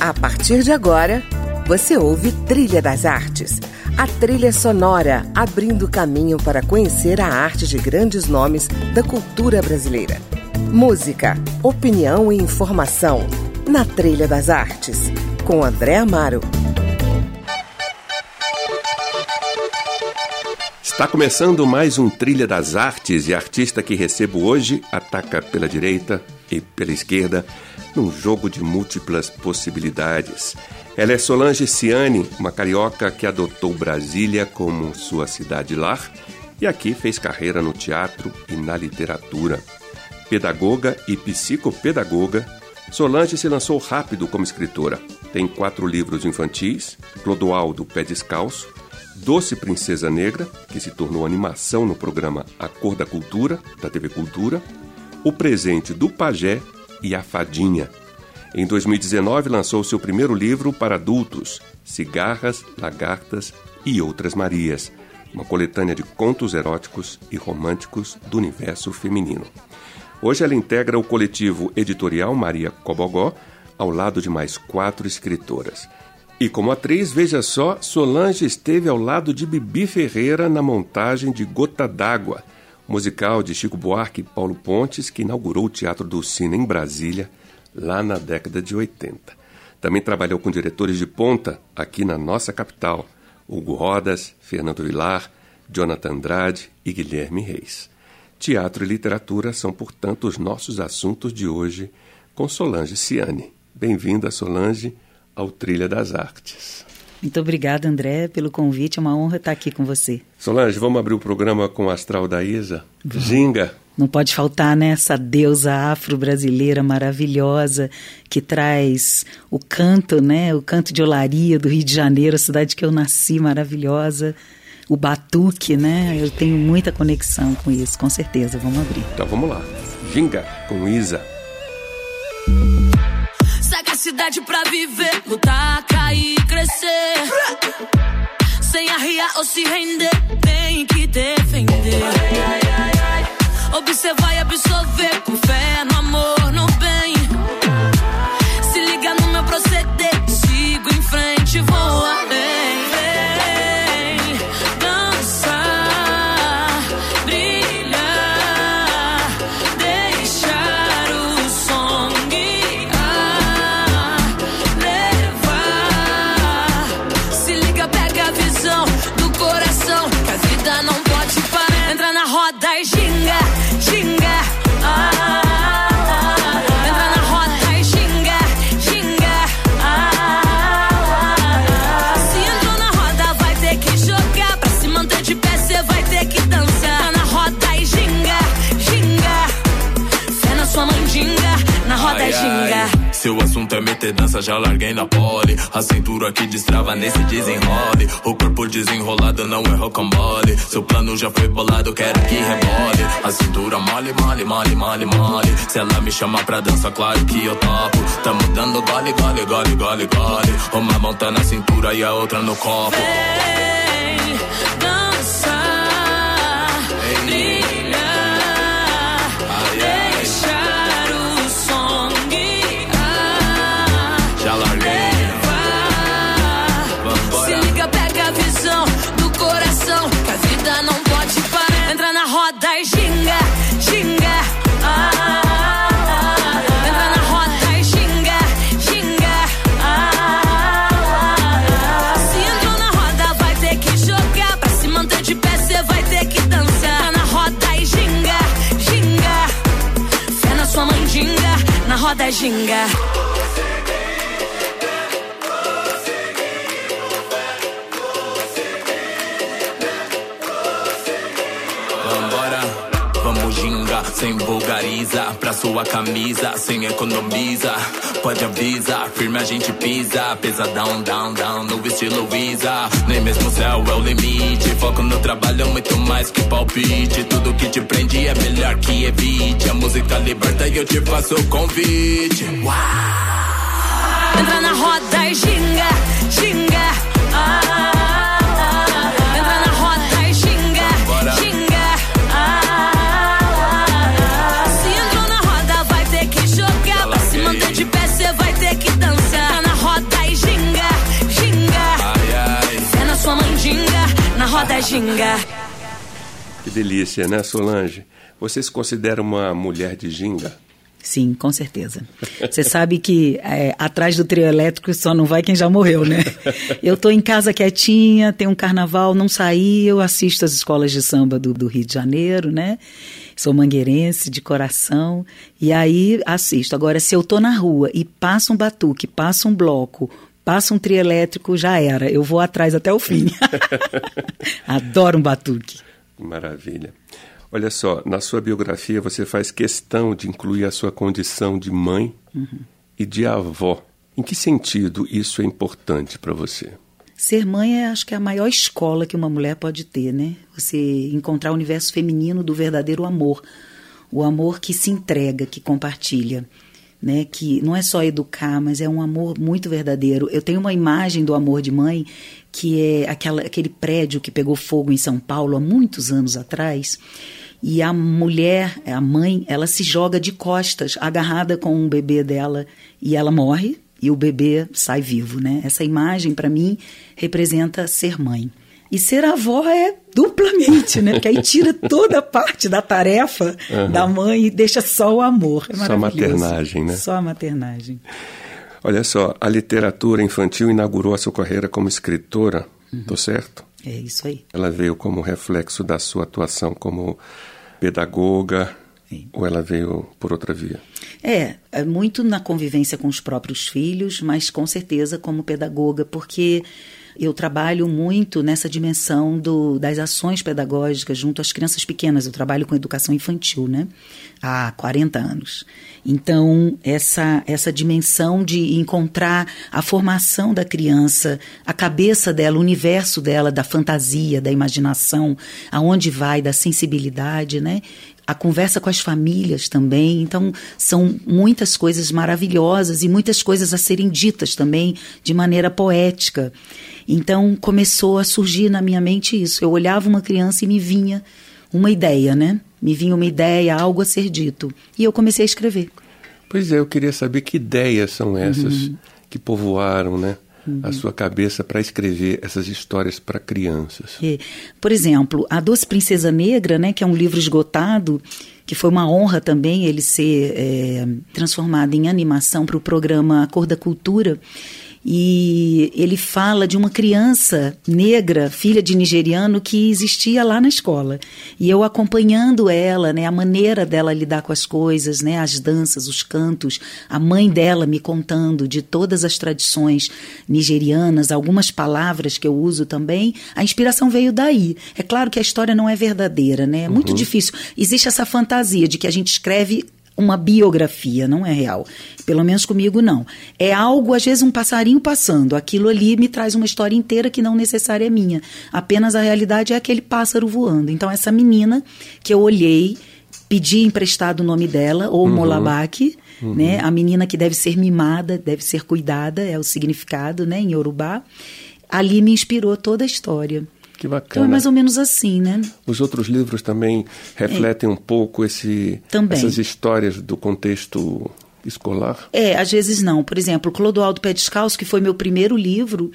A partir de agora, você ouve Trilha das Artes, a trilha sonora abrindo caminho para conhecer a arte de grandes nomes da cultura brasileira. Música, opinião e informação na Trilha das Artes, com André Amaro. Está começando mais um Trilha das Artes e a artista que recebo hoje ataca pela direita e pela esquerda num jogo de múltiplas possibilidades. Ela é Solange Ciani, uma carioca que adotou Brasília como sua cidade-lar e aqui fez carreira no teatro e na literatura. Pedagoga e psicopedagoga, Solange se lançou rápido como escritora. Tem quatro livros infantis: Clodoaldo Pé Descalço, Doce Princesa Negra, que se tornou animação no programa A Cor da Cultura, da TV Cultura, O Presente do Pajé e A Fadinha. Em 2019, lançou seu primeiro livro para adultos, Cigarras, Lagartas e Outras Marias, uma coletânea de contos eróticos e românticos do universo feminino. Hoje ela integra o coletivo editorial Maria Cobogó, ao lado de mais quatro escritoras. E como atriz, veja só, Solange esteve ao lado de Bibi Ferreira na montagem de Gota d'Água, musical de Chico Buarque e Paulo Pontes, que inaugurou o Teatro do Cine em Brasília, lá na década de 80. Também trabalhou com diretores de ponta aqui na nossa capital, Hugo Rodas, Fernando Vilar, Jonathan Andrade e Guilherme Reis. Teatro e literatura são, portanto, os nossos assuntos de hoje com Solange Ciani. Bem-vinda, Solange, ao Trilha das Artes. Muito obrigada, André, pelo convite. É uma honra estar aqui com você. Solange, vamos abrir o programa com o astral da Isa. Ginga. Não pode faltar, né? Essa deusa afro-brasileira maravilhosa que traz o canto, né? O canto de olaria do Rio de Janeiro, a cidade que eu nasci, maravilhosa. O batuque, né? Eu tenho muita conexão com isso, com certeza. Vamos abrir. Então vamos lá. Ginga com Isa cidade pra viver, lutar, cair, crescer. Sem arriar ou se render, tem que defender. Observar e absorver, com fé no amor, no bem. Se liga no meu proceder, sigo em frente, vou meter dança, já larguei na pole. A cintura que destrava nesse desenrole. O corpo desenrolado não é rocambole. Seu plano já foi bolado, quero que rebole. A cintura mole, mole, mole, mole, mole. Se ela me chama pra dança, claro que eu topo. Tamo dando gole, gole, gole, gole, gole. Uma mão tá na cintura e a outra no copo. Roda sem vulgariza Pra sua camisa, sem economiza. Pode avisar, firme a gente pisa. Pesadão, down, down, no estilo Visa. Nem mesmo o céu é o limite. Foco no trabalho, muito mais que palpite. Tudo que te prende é melhor que evite. A música liberta e eu te faço o convite. Uau! Entra na roda e ginga, ginga ginga. Que delícia, né, Solange? Você se considera uma mulher de ginga? Sim, com certeza. Você sabe que é, atrás do trio elétrico só não vai quem já morreu, né? Eu estou em casa quietinha, tem um carnaval, não saí, eu assisto as escolas de samba do, do Rio de Janeiro, né? Sou mangueirense de coração e aí assisto. Agora, se eu tô na rua e passa um batuque, passa um bloco, passa um trio elétrico, já era. Eu vou atrás até o fim. Adoro um batuque. Maravilha. Olha só, na sua biografia você faz questão de incluir a sua condição de mãe uhum. e de avó. Em que sentido isso é importante para você? Ser mãe é, acho que, é a maior escola que uma mulher pode ter, né? Você encontrar o universo feminino do verdadeiro amor. O amor que se entrega, que compartilha. Né, que não é só educar, mas é um amor muito verdadeiro. Eu tenho uma imagem do amor de mãe que é aquela, aquele prédio que pegou fogo em São Paulo há muitos anos atrás e a mulher, a mãe, ela se joga de costas, agarrada com um bebê dela, e ela morre e o bebê sai vivo, né? Essa imagem para mim representa ser mãe. E ser avó é duplamente, né? Porque aí tira toda a parte da tarefa uhum. da mãe e deixa só o amor. É só a maternagem, né? Só a maternagem. Olha só, a literatura infantil inaugurou a sua carreira como escritora, uhum. tô certo? É isso aí. Ela veio como reflexo da sua atuação como pedagoga, Sim. ou ela veio por outra via? É, é, muito na convivência com os próprios filhos, mas com certeza como pedagoga, porque eu trabalho muito nessa dimensão do, das ações pedagógicas junto às crianças pequenas. Eu trabalho com educação infantil, né? Há 40 anos. Então, essa, essa dimensão de encontrar a formação da criança, a cabeça dela, o universo dela, da fantasia, da imaginação, aonde vai, da sensibilidade, né? a conversa com as famílias também. Então, são muitas coisas maravilhosas e muitas coisas a serem ditas também de maneira poética. Então, começou a surgir na minha mente isso. Eu olhava uma criança e me vinha uma ideia, né? Me vinha uma ideia, algo a ser dito. E eu comecei a escrever. Pois é, eu queria saber que ideias são essas uhum. que povoaram, né? Uhum. a sua cabeça para escrever essas histórias para crianças? É. Por exemplo, A Doce Princesa Negra, né, que é um livro esgotado, que foi uma honra também ele ser é, transformado em animação para o programa Cor da Cultura e ele fala de uma criança negra, filha de nigeriano, que existia lá na escola. E eu acompanhando ela, né, a maneira dela lidar com as coisas, né, as danças, os cantos, a mãe dela me contando de todas as tradições nigerianas, algumas palavras que eu uso também, a inspiração veio daí. É claro que a história não é verdadeira, né? É muito uhum. difícil. Existe essa fantasia de que a gente escreve uma biografia, não é real. Pelo menos comigo não. É algo, às vezes, um passarinho passando. Aquilo ali me traz uma história inteira que não necessária é minha. Apenas a realidade é aquele pássaro voando. Então, essa menina que eu olhei, pedi emprestado o nome dela, ou uhum. Molabaque, uhum. né? A menina que deve ser mimada, deve ser cuidada, é o significado, né, em Yorubá. Ali me inspirou toda a história. Que bacana. Então é mais ou menos assim, né? Os outros livros também refletem é. um pouco esse, também. essas histórias do contexto escolar? É, às vezes não. Por exemplo, Clodoaldo Pé Descalço, que foi meu primeiro livro,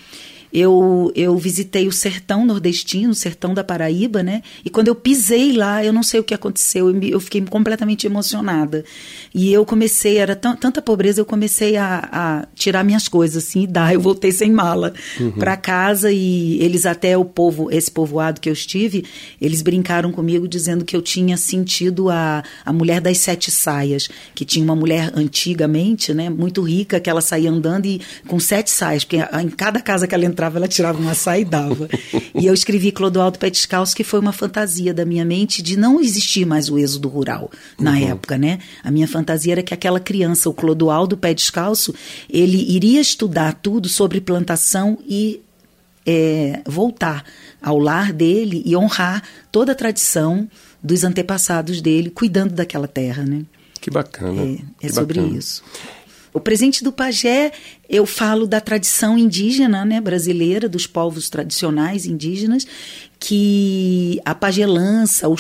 eu, eu visitei o sertão nordestino, o sertão da Paraíba, né? E quando eu pisei lá, eu não sei o que aconteceu, eu, me, eu fiquei completamente emocionada. E eu comecei, era tanta pobreza, eu comecei a, a, tirar minhas coisas, assim, e dar. Eu voltei sem mala uhum. para casa e eles até, o povo, esse povoado que eu estive, eles brincaram comigo dizendo que eu tinha sentido a, a mulher das sete saias, que tinha uma mulher antigamente, né? Muito rica, que ela saía andando e com sete saias, porque em cada casa que ela entrava, ela tirava uma saia e dava. e eu escrevi Clodoaldo Pé Descalço, que foi uma fantasia da minha mente de não existir mais o êxodo rural na uhum. época, né? A minha fantasia era que aquela criança, o Clodoaldo Pé Descalço, ele iria estudar tudo sobre plantação e é, voltar ao lar dele e honrar toda a tradição dos antepassados dele, cuidando daquela terra, né? Que bacana. É, é que sobre bacana. isso. O presente do pajé, eu falo da tradição indígena né, brasileira, dos povos tradicionais indígenas, que a pagelança, o,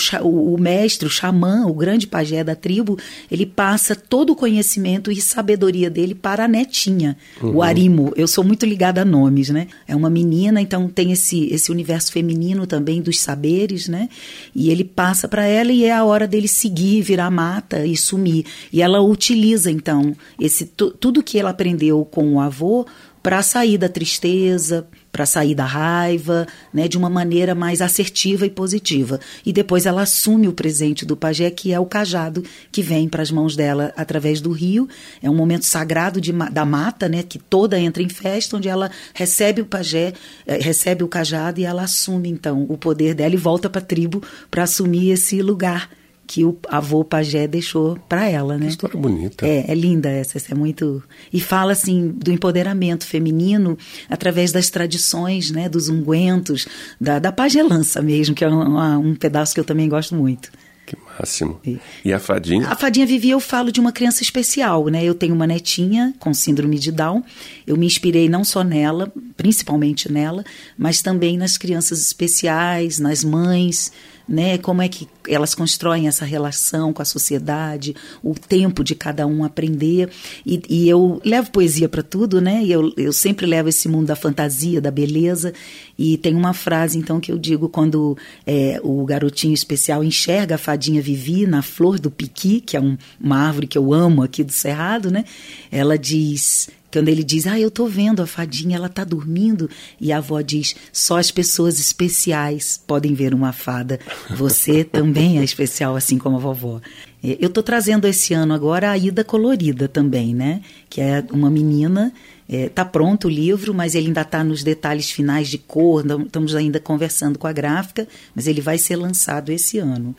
o, mestre, o xamã, o grande pajé da tribo, ele passa todo o conhecimento e sabedoria dele para a netinha, uhum. o Arimo. Eu sou muito ligada a nomes, né? É uma menina, então tem esse, esse universo feminino também dos saberes, né? E ele passa para ela e é a hora dele seguir, virar mata e sumir. E ela utiliza, então, esse tudo que ela aprendeu com o avô para sair da tristeza, para sair da raiva, né, de uma maneira mais assertiva e positiva. E depois ela assume o presente do pajé, que é o cajado que vem para as mãos dela através do rio. É um momento sagrado de, da mata, né, que toda entra em festa, onde ela recebe o pajé, eh, recebe o cajado e ela assume então o poder dela e volta para a tribo para assumir esse lugar que o avô pajé deixou para ela, né? Que história bonita. É, é linda essa, essa é muito e fala assim do empoderamento feminino através das tradições, né, dos ungüentos, da, da pagelança mesmo, que é um, um pedaço que eu também gosto muito. Que máximo. E, e, a fadinha? A fadinha Vivi, eu falo de uma criança especial, né? Eu tenho uma netinha com síndrome de Down. Eu me inspirei não só nela, principalmente nela, mas também nas crianças especiais, nas mães, né? Como é que elas constroem essa relação com a sociedade, o tempo de cada um aprender. E, e eu levo poesia para tudo, né? E eu, eu sempre levo esse mundo da fantasia, da beleza. E tem uma frase, então, que eu digo quando é, o garotinho especial enxerga a fadinha Vivi na flor do piqui, que é um, uma árvore que eu amo aqui do Cerrado, né? Ela diz quando ele diz, ah, eu tô vendo a fadinha, ela tá dormindo. E a avó diz, só as pessoas especiais podem ver uma fada. Você também é especial, assim como a vovó. É, eu tô trazendo esse ano agora a Ida Colorida também, né? Que é uma menina é, tá pronto o livro, mas ele ainda está nos detalhes finais de cor, estamos ainda conversando com a gráfica, mas ele vai ser lançado esse ano.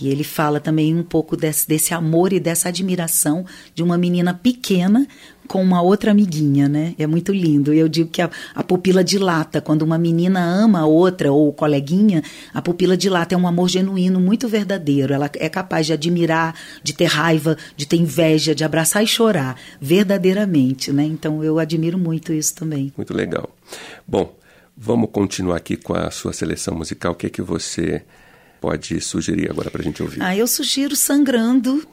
E ele fala também um pouco desse, desse amor e dessa admiração de uma menina pequena com uma outra amiguinha, né? É muito lindo. Eu digo que a, a pupila dilata. Quando uma menina ama a outra ou coleguinha, a pupila dilata. É um amor genuíno, muito verdadeiro. Ela é capaz de admirar, de ter raiva, de ter inveja, de abraçar e chorar, verdadeiramente, né? Então eu admiro muito isso também. Muito legal. Bom, vamos continuar aqui com a sua seleção musical. O que é que você pode sugerir agora para a gente ouvir? Ah, eu sugiro Sangrando.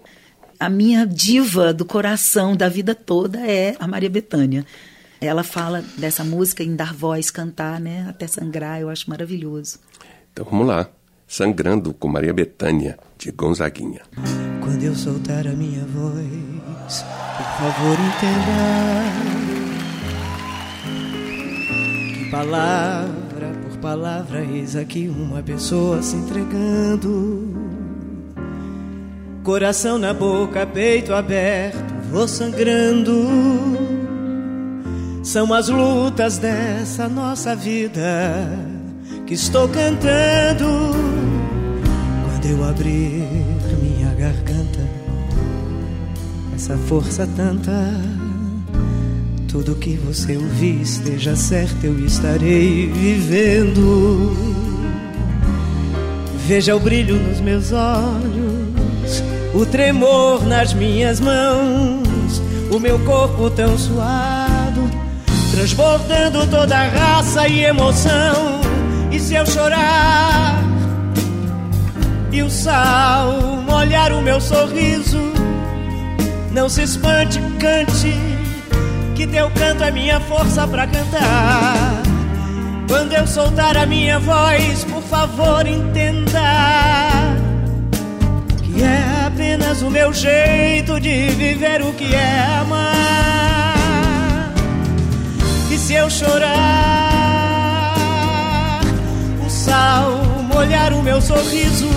A minha diva do coração da vida toda é a Maria Bethânia. Ela fala dessa música em dar voz, cantar, né? Até sangrar, eu acho maravilhoso. Então vamos lá. Sangrando com Maria Bethânia, de Gonzaguinha. Quando eu soltar a minha voz, por favor entenda que palavra por palavra, eis aqui uma pessoa se entregando. Coração na boca, peito aberto, vou sangrando. São as lutas dessa nossa vida que estou cantando. Quando eu abrir minha garganta, essa força tanta tudo que você ouvir esteja certo, eu estarei vivendo. Veja o brilho nos meus olhos, o tremor nas minhas mãos, o meu corpo tão suado, transbordando toda a raça e emoção. E se eu chorar e o sal molhar o meu sorriso, não se espante, cante que teu canto é minha força para cantar. Quando eu soltar a minha voz, por favor, entenda que é apenas o meu jeito de viver o que é amar. E se eu chorar, o sal molhar o meu sorriso.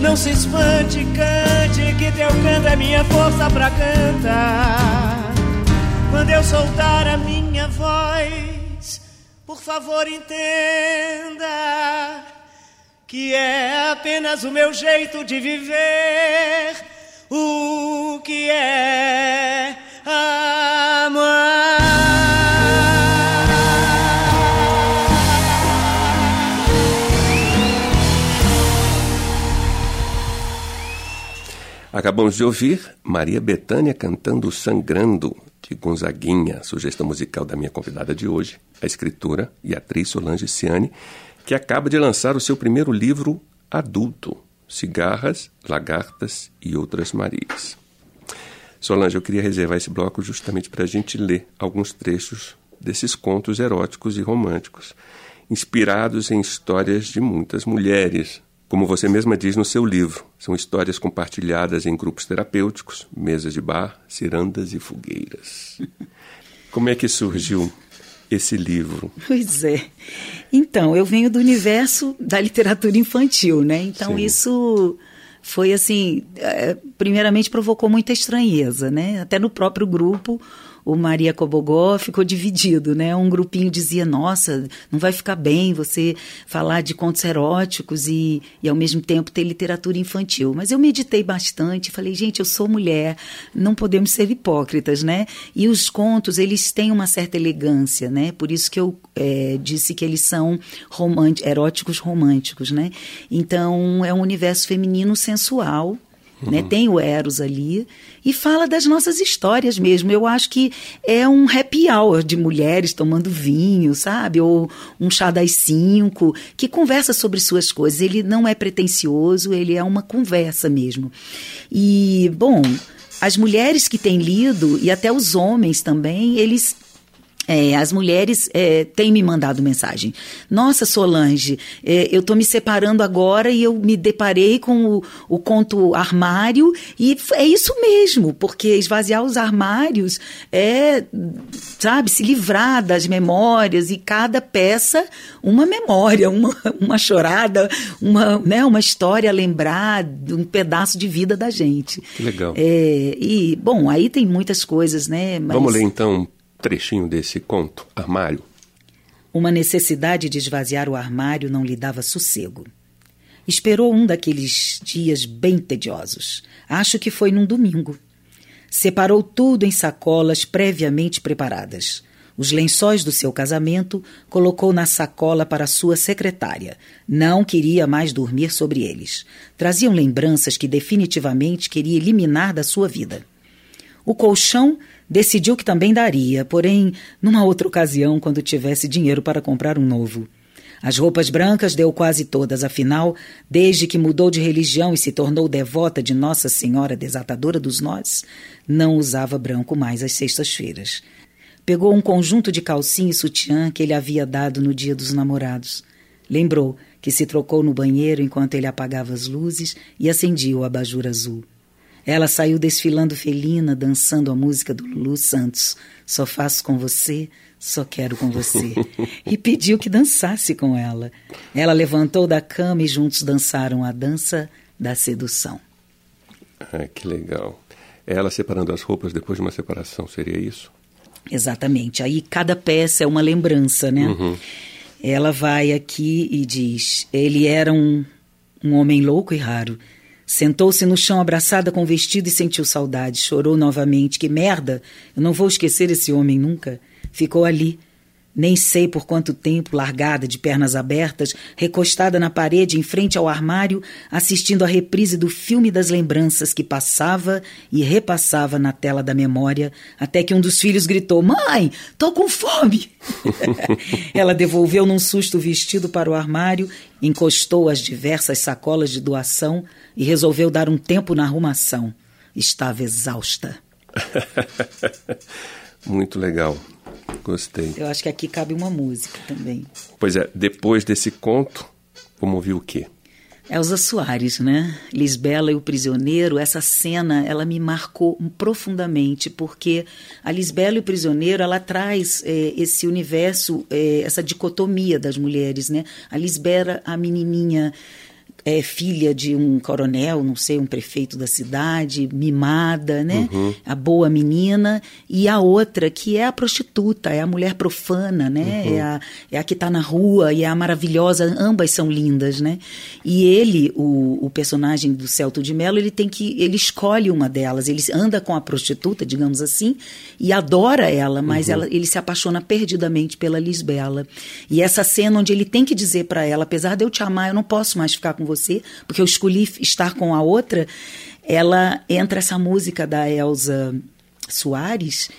Não se espante, cante, que teu canto é minha força pra cantar. Quando eu soltar a minha voz, por favor entenda que é apenas o meu jeito de viver. O que é amar. Acabamos de ouvir Maria Bethânia cantando Sangrando, de Gonzaguinha, sugestão musical da minha convidada de hoje, a escritora e atriz Solange Ciani, que acaba de lançar o seu primeiro livro adulto, Cigarras, Lagartas e Outras Marias. Solange, eu queria reservar esse bloco justamente para a gente ler alguns trechos desses contos eróticos e românticos, inspirados em histórias de muitas mulheres. Como você mesma diz no seu livro, são histórias compartilhadas em grupos terapêuticos, mesas de bar, cirandas e fogueiras. Como é que surgiu esse livro? Pois é. Então, eu venho do universo da literatura infantil, né? Então, Sim. isso foi assim, é, primeiramente provocou muita estranheza, né? Até no próprio grupo, o Maria Cobogó ficou dividido, né? Um grupinho dizia, nossa, não vai ficar bem você falar de contos eróticos e, e ao mesmo tempo ter literatura infantil. Mas eu meditei bastante, falei, gente, eu sou mulher, não podemos ser hipócritas, né? E os contos, eles têm uma certa elegância, né? Por isso que eu é, disse que eles são eróticos românticos, né? Então, é um universo feminino sensual, Uhum. Né? Tem o Eros ali e fala das nossas histórias mesmo. Eu acho que é um happy hour de mulheres tomando vinho, sabe? Ou um chá das cinco, que conversa sobre suas coisas. Ele não é pretencioso, ele é uma conversa mesmo. E, bom, as mulheres que têm lido, e até os homens também, eles é, as mulheres é, têm me mandado mensagem. Nossa, Solange, é, eu estou me separando agora e eu me deparei com o, o, conto armário e é isso mesmo, porque esvaziar os armários é, sabe, se livrar das memórias e cada peça uma memória, uma, uma chorada, uma, né, uma história a lembrar, um pedaço de vida da gente. Que legal. É, e, bom, aí tem muitas coisas, né? Mas... Vamos ler então trechinho desse conto, Armário. Uma necessidade de esvaziar o armário não lhe dava sossego. Esperou um daqueles dias bem tediosos. Acho que foi num domingo. Separou tudo em sacolas previamente preparadas. Os lençóis do seu casamento colocou na sacola para sua secretária. Não queria mais dormir sobre eles. Traziam lembranças que definitivamente queria eliminar da sua vida. O colchão decidiu que também daria, porém, numa outra ocasião, quando tivesse dinheiro para comprar um novo. As roupas brancas deu quase todas, afinal, desde que mudou de religião e se tornou devota de Nossa Senhora Desatadora dos Nós, não usava branco mais às sextas-feiras. Pegou um conjunto de calcinha e sutiã que ele havia dado no dia dos namorados. Lembrou que se trocou no banheiro enquanto ele apagava as luzes e acendia o abajur azul. Ela saiu desfilando felina, dançando a música do Lulu Santos. Só faço com você, só quero com você. E pediu que dançasse com ela. Ela levantou da cama e juntos dançaram a dança da sedução. Ah, que legal. Ela separando as roupas depois de uma separação, seria isso? Exatamente. Aí cada peça é uma lembrança, né? Uhum. Ela vai aqui e diz: ele era um, um homem louco e raro Sentou-se no chão abraçada com o vestido e sentiu saudade. Chorou novamente. Que merda! Eu não vou esquecer esse homem nunca. Ficou ali, nem sei por quanto tempo, largada, de pernas abertas, recostada na parede em frente ao armário, assistindo a reprise do filme das lembranças que passava e repassava na tela da memória, até que um dos filhos gritou: Mãe, tô com fome! Ela devolveu num susto o vestido para o armário, encostou as diversas sacolas de doação e resolveu dar um tempo na arrumação. Estava exausta. Muito legal. Gostei. Eu acho que aqui cabe uma música também. Pois é, depois desse conto, vamos ouvir o quê? Elza Soares, né? Lisbela e o Prisioneiro, essa cena, ela me marcou profundamente, porque a Lisbela e o Prisioneiro, ela traz é, esse universo, é, essa dicotomia das mulheres, né? A Lisbela, a menininha é filha de um coronel, não sei, um prefeito da cidade, mimada, né? Uhum. A boa menina. E a outra, que é a prostituta, é a mulher profana, né? Uhum. É, a, é a que está na rua e é a maravilhosa. Ambas são lindas, né? E ele, o, o personagem do Celto de Mello, ele tem que. Ele escolhe uma delas. Ele anda com a prostituta, digamos assim, e adora ela, mas uhum. ela, ele se apaixona perdidamente pela Lisbela. E essa cena onde ele tem que dizer para ela: apesar de eu te amar, eu não posso mais ficar com você você, porque eu escolhi estar com a outra, ela entra essa música da Elsa Soares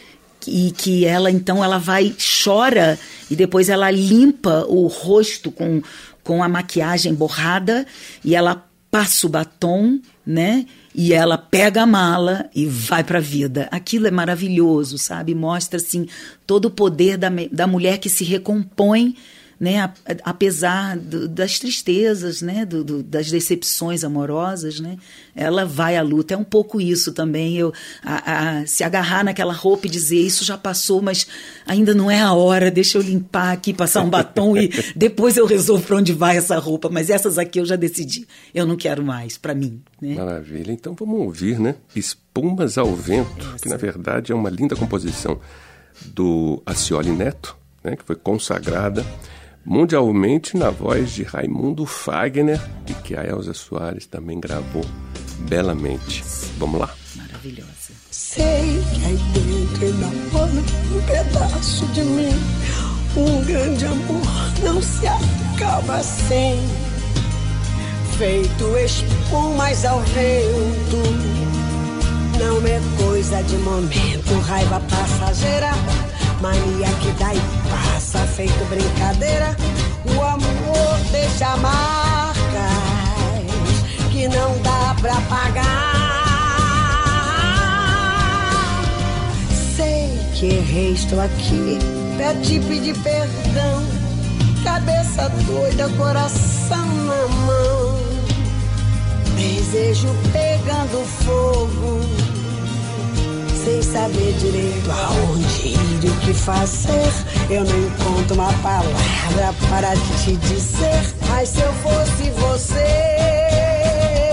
e que ela então ela vai chora e depois ela limpa o rosto com com a maquiagem borrada e ela passa o batom, né? E ela pega a mala e vai para a vida. Aquilo é maravilhoso, sabe? Mostra assim todo o poder da, da mulher que se recompõe né, apesar do, das tristezas, né, do, do, das decepções amorosas, né, ela vai à luta. É um pouco isso também, eu a, a, se agarrar naquela roupa e dizer isso já passou, mas ainda não é a hora. Deixa eu limpar aqui, passar um batom e depois eu resolvo para onde vai essa roupa. Mas essas aqui eu já decidi, eu não quero mais para mim. Né? Maravilha. Então vamos ouvir, né? Espumas ao vento, Essa. que na verdade é uma linda composição do Acioli Neto, né, que foi consagrada mundialmente na voz de Raimundo Fagner e que a Elza Soares também gravou belamente. Vamos lá. Maravilhosa. Sei que aí dentro enamora um pedaço de mim. Um grande amor não se acaba sem. Feito espumas ao vento. Não é coisa de momento, raiva passageira Mania que dá e passa, feito brincadeira. O amor deixa marcas que não dá pra pagar. Sei que errei, estou aqui pra te pedir perdão. Cabeça doida, coração na mão. Desejo pegando fogo sem saber direito aonde ir e o que fazer. Eu não encontro uma palavra para te dizer. Mas se eu fosse você,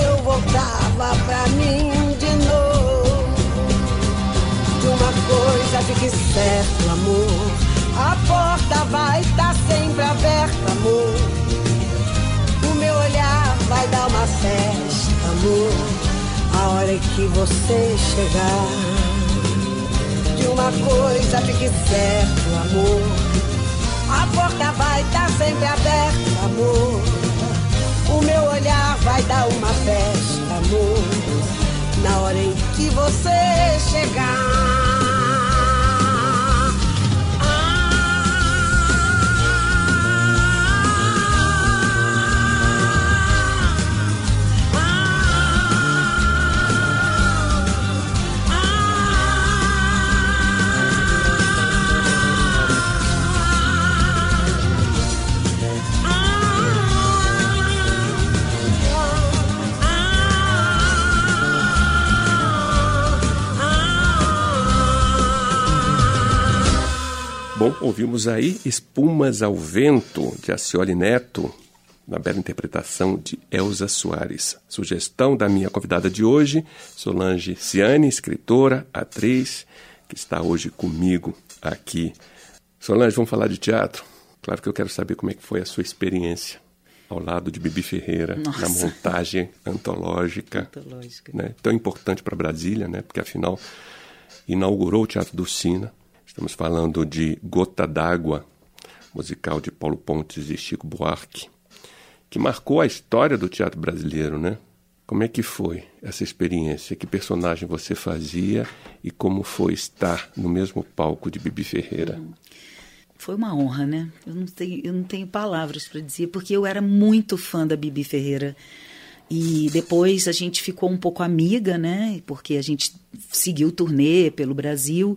eu voltava pra mim de novo. De uma coisa fique certo, amor. A porta vai estar sempre aberta, amor. O meu olhar vai dar uma festa, amor. A hora que você chegar uma coisa fique certo, amor. A porta vai estar tá sempre aberta, amor. O meu olhar vai dar uma festa, amor. Na hora em que você chegar. Ouvimos aí Espumas ao Vento, de Acioli Neto, na bela interpretação de Elza Soares. Sugestão da minha convidada de hoje, Solange Ciane, escritora, atriz, que está hoje comigo aqui. Solange, vamos falar de teatro? Claro que eu quero saber como é que foi a sua experiência ao lado de Bibi Ferreira, Nossa. na montagem antológica, antológica. Né? tão importante para Brasília, né? porque afinal inaugurou o Teatro do Sina, Estamos falando de Gota d'Água, musical de Paulo Pontes e Chico Buarque, que marcou a história do teatro brasileiro, né? Como é que foi essa experiência? Que personagem você fazia e como foi estar no mesmo palco de Bibi Ferreira? Foi uma honra, né? Eu não tenho, eu não tenho palavras para dizer, porque eu era muito fã da Bibi Ferreira. E depois a gente ficou um pouco amiga, né? Porque a gente seguiu turnê pelo Brasil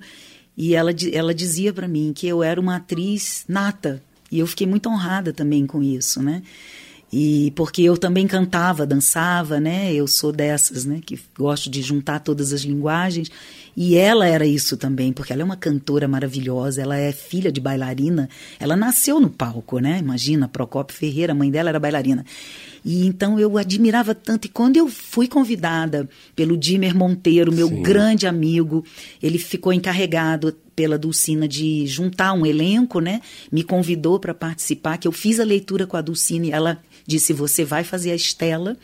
e ela, ela dizia para mim que eu era uma atriz nata. E eu fiquei muito honrada também com isso, né? E porque eu também cantava, dançava, né? Eu sou dessas, né? Que gosto de juntar todas as linguagens. E ela era isso também, porque ela é uma cantora maravilhosa, ela é filha de bailarina. Ela nasceu no palco, né? Imagina, Procopio Ferreira, a mãe dela era bailarina. E então eu admirava tanto. E quando eu fui convidada pelo Dimer Monteiro, meu Sim. grande amigo, ele ficou encarregado pela Dulcina de juntar um elenco, né? Me convidou para participar, que eu fiz a leitura com a Dulcina e ela disse: "Você vai fazer a Estela"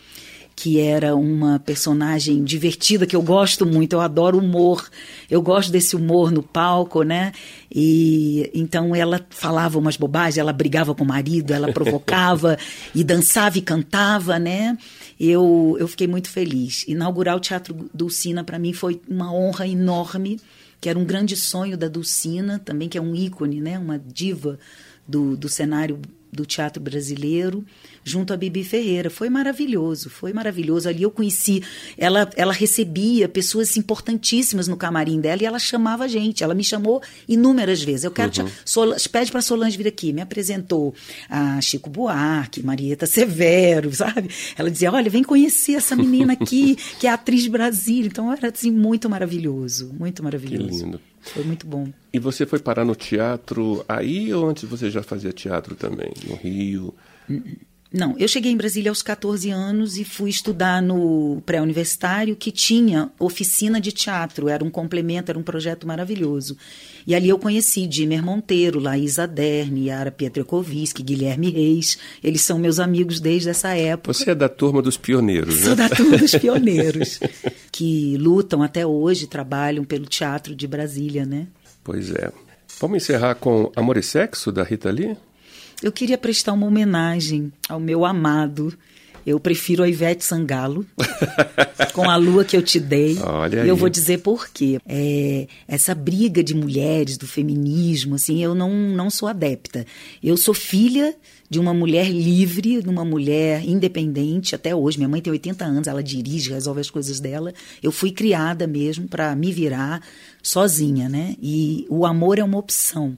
que era uma personagem divertida, que eu gosto muito, eu adoro humor, eu gosto desse humor no palco, né? E então ela falava umas bobagens, ela brigava com o marido, ela provocava e dançava e cantava, né? Eu, eu fiquei muito feliz. Inaugurar o Teatro Dulcina para mim foi uma honra enorme, que era um grande sonho da Dulcina, também que é um ícone, né? Uma diva do, do cenário do teatro brasileiro junto a Bibi Ferreira. Foi maravilhoso, foi maravilhoso. Ali eu conheci, ela, ela recebia pessoas importantíssimas no camarim dela e ela chamava a gente. Ela me chamou inúmeras vezes. Eu quero uhum. te, Sol, pede para Solange vir aqui. Me apresentou a Chico Buarque, Marieta Severo, sabe? Ela dizia: "Olha, vem conhecer essa menina aqui, que é atriz Brasília". Então era assim muito maravilhoso, muito maravilhoso. Que lindo. Foi muito bom. E você foi parar no teatro aí ou antes você já fazia teatro também? No Rio? Não, eu cheguei em Brasília aos 14 anos e fui estudar no pré-universitário que tinha oficina de teatro, era um complemento, era um projeto maravilhoso. E ali eu conheci Dimer Monteiro, Laís Aderne, Yara Pietrokoviski, Guilherme Reis, eles são meus amigos desde essa época. Você é da turma dos pioneiros, né? Sou da turma dos pioneiros, que lutam até hoje, trabalham pelo teatro de Brasília, né? Pois é. Vamos encerrar com Amor e Sexo, da Rita Lee? Eu queria prestar uma homenagem ao meu amado. Eu prefiro a Ivete Sangalo, com a lua que eu te dei. Olha e eu vou dizer por quê. É, essa briga de mulheres, do feminismo, assim, eu não, não sou adepta. Eu sou filha de uma mulher livre, de uma mulher independente até hoje. Minha mãe tem 80 anos, ela dirige, resolve as coisas dela. Eu fui criada mesmo para me virar sozinha, né? E o amor é uma opção.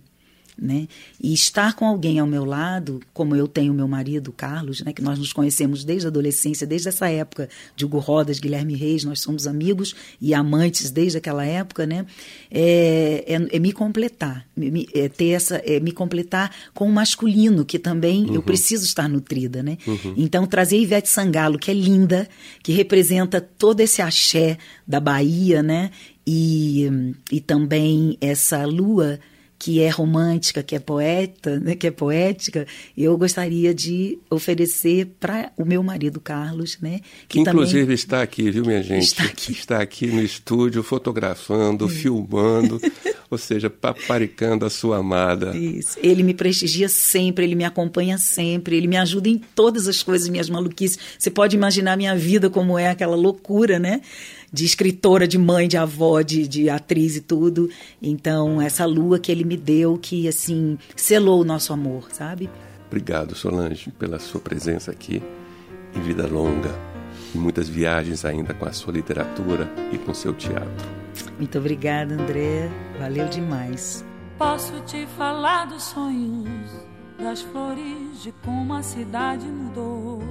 Né? E estar com alguém ao meu lado, como eu tenho meu marido, Carlos, né? que nós nos conhecemos desde a adolescência, desde essa época de Hugo Rodas, Guilherme Reis, nós somos amigos e amantes desde aquela época, né? é, é, é me completar, me, é ter essa, é me completar com o masculino, que também uhum. eu preciso estar nutrida. Né? Uhum. Então, trazer Ivete Sangalo, que é linda, que representa todo esse axé da Bahia, né? e, e também essa lua que é romântica, que é poeta, né, que é poética, eu gostaria de oferecer para o meu marido Carlos, né, que, inclusive está aqui, viu, minha gente? Está aqui, está aqui no estúdio fotografando, filmando, ou seja, paparicando a sua amada. Isso. Ele me prestigia sempre, ele me acompanha sempre, ele me ajuda em todas as coisas, minhas maluquices. Você pode imaginar a minha vida como é aquela loucura, né? De escritora, de mãe, de avó, de, de atriz e tudo. Então, essa lua que ele me deu, que assim, selou o nosso amor, sabe? Obrigado, Solange, pela sua presença aqui. E vida longa. E muitas viagens ainda com a sua literatura e com seu teatro. Muito obrigada, André. Valeu demais. Posso te falar dos sonhos, das flores, de como a cidade mudou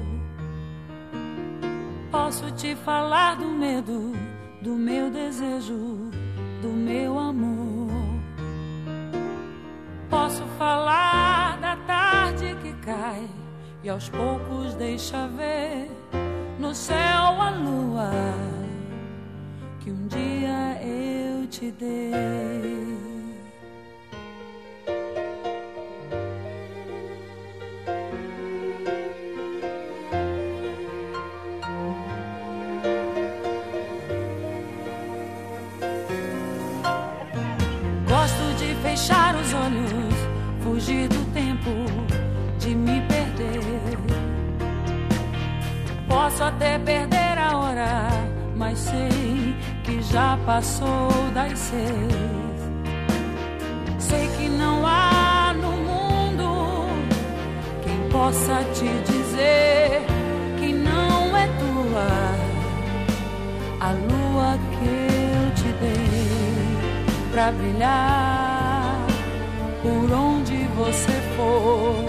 Posso te falar do medo, do meu desejo, do meu amor. Posso falar da tarde que cai e aos poucos deixa ver no céu a lua que um dia eu te dei. Passou das seis. Sei que não há no mundo quem possa te dizer que não é tua a lua que eu te dei pra brilhar por onde você for,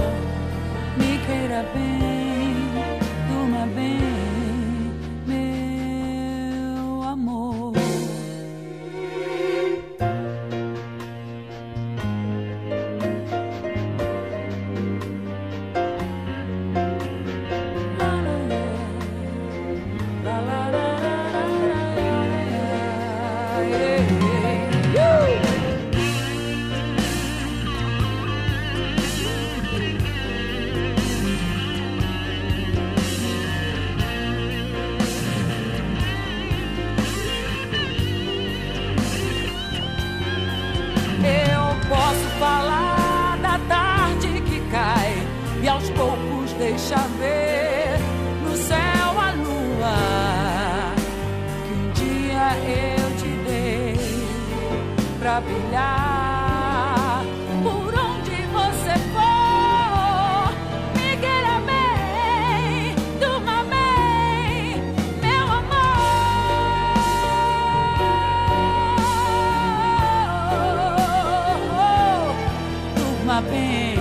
bem,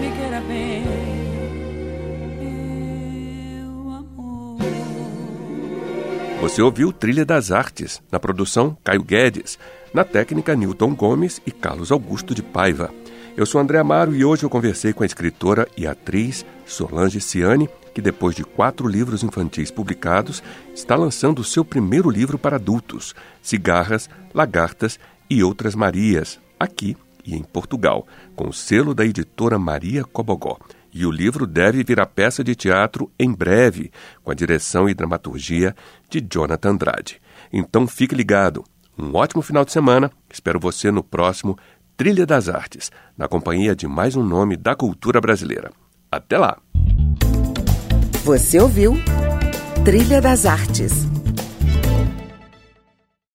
me queira bem. Você ouviu Trilha das Artes, na produção Caio Guedes, na técnica Newton Gomes e Carlos Augusto de Paiva. Eu sou André Amaro e hoje eu conversei com a escritora e atriz Solange Ciani, que depois de quatro livros infantis publicados, está lançando o seu primeiro livro para adultos, Cigarras, Lagartas e Outras Marias, aqui e em Portugal, com o selo da editora Maria Cobogó. E o livro deve virar peça de teatro em breve, com a direção e dramaturgia de Jonathan Andrade. Então fique ligado. Um ótimo final de semana. Espero você no próximo Trilha das Artes, na companhia de mais um nome da cultura brasileira. Até lá! Você ouviu Trilha das Artes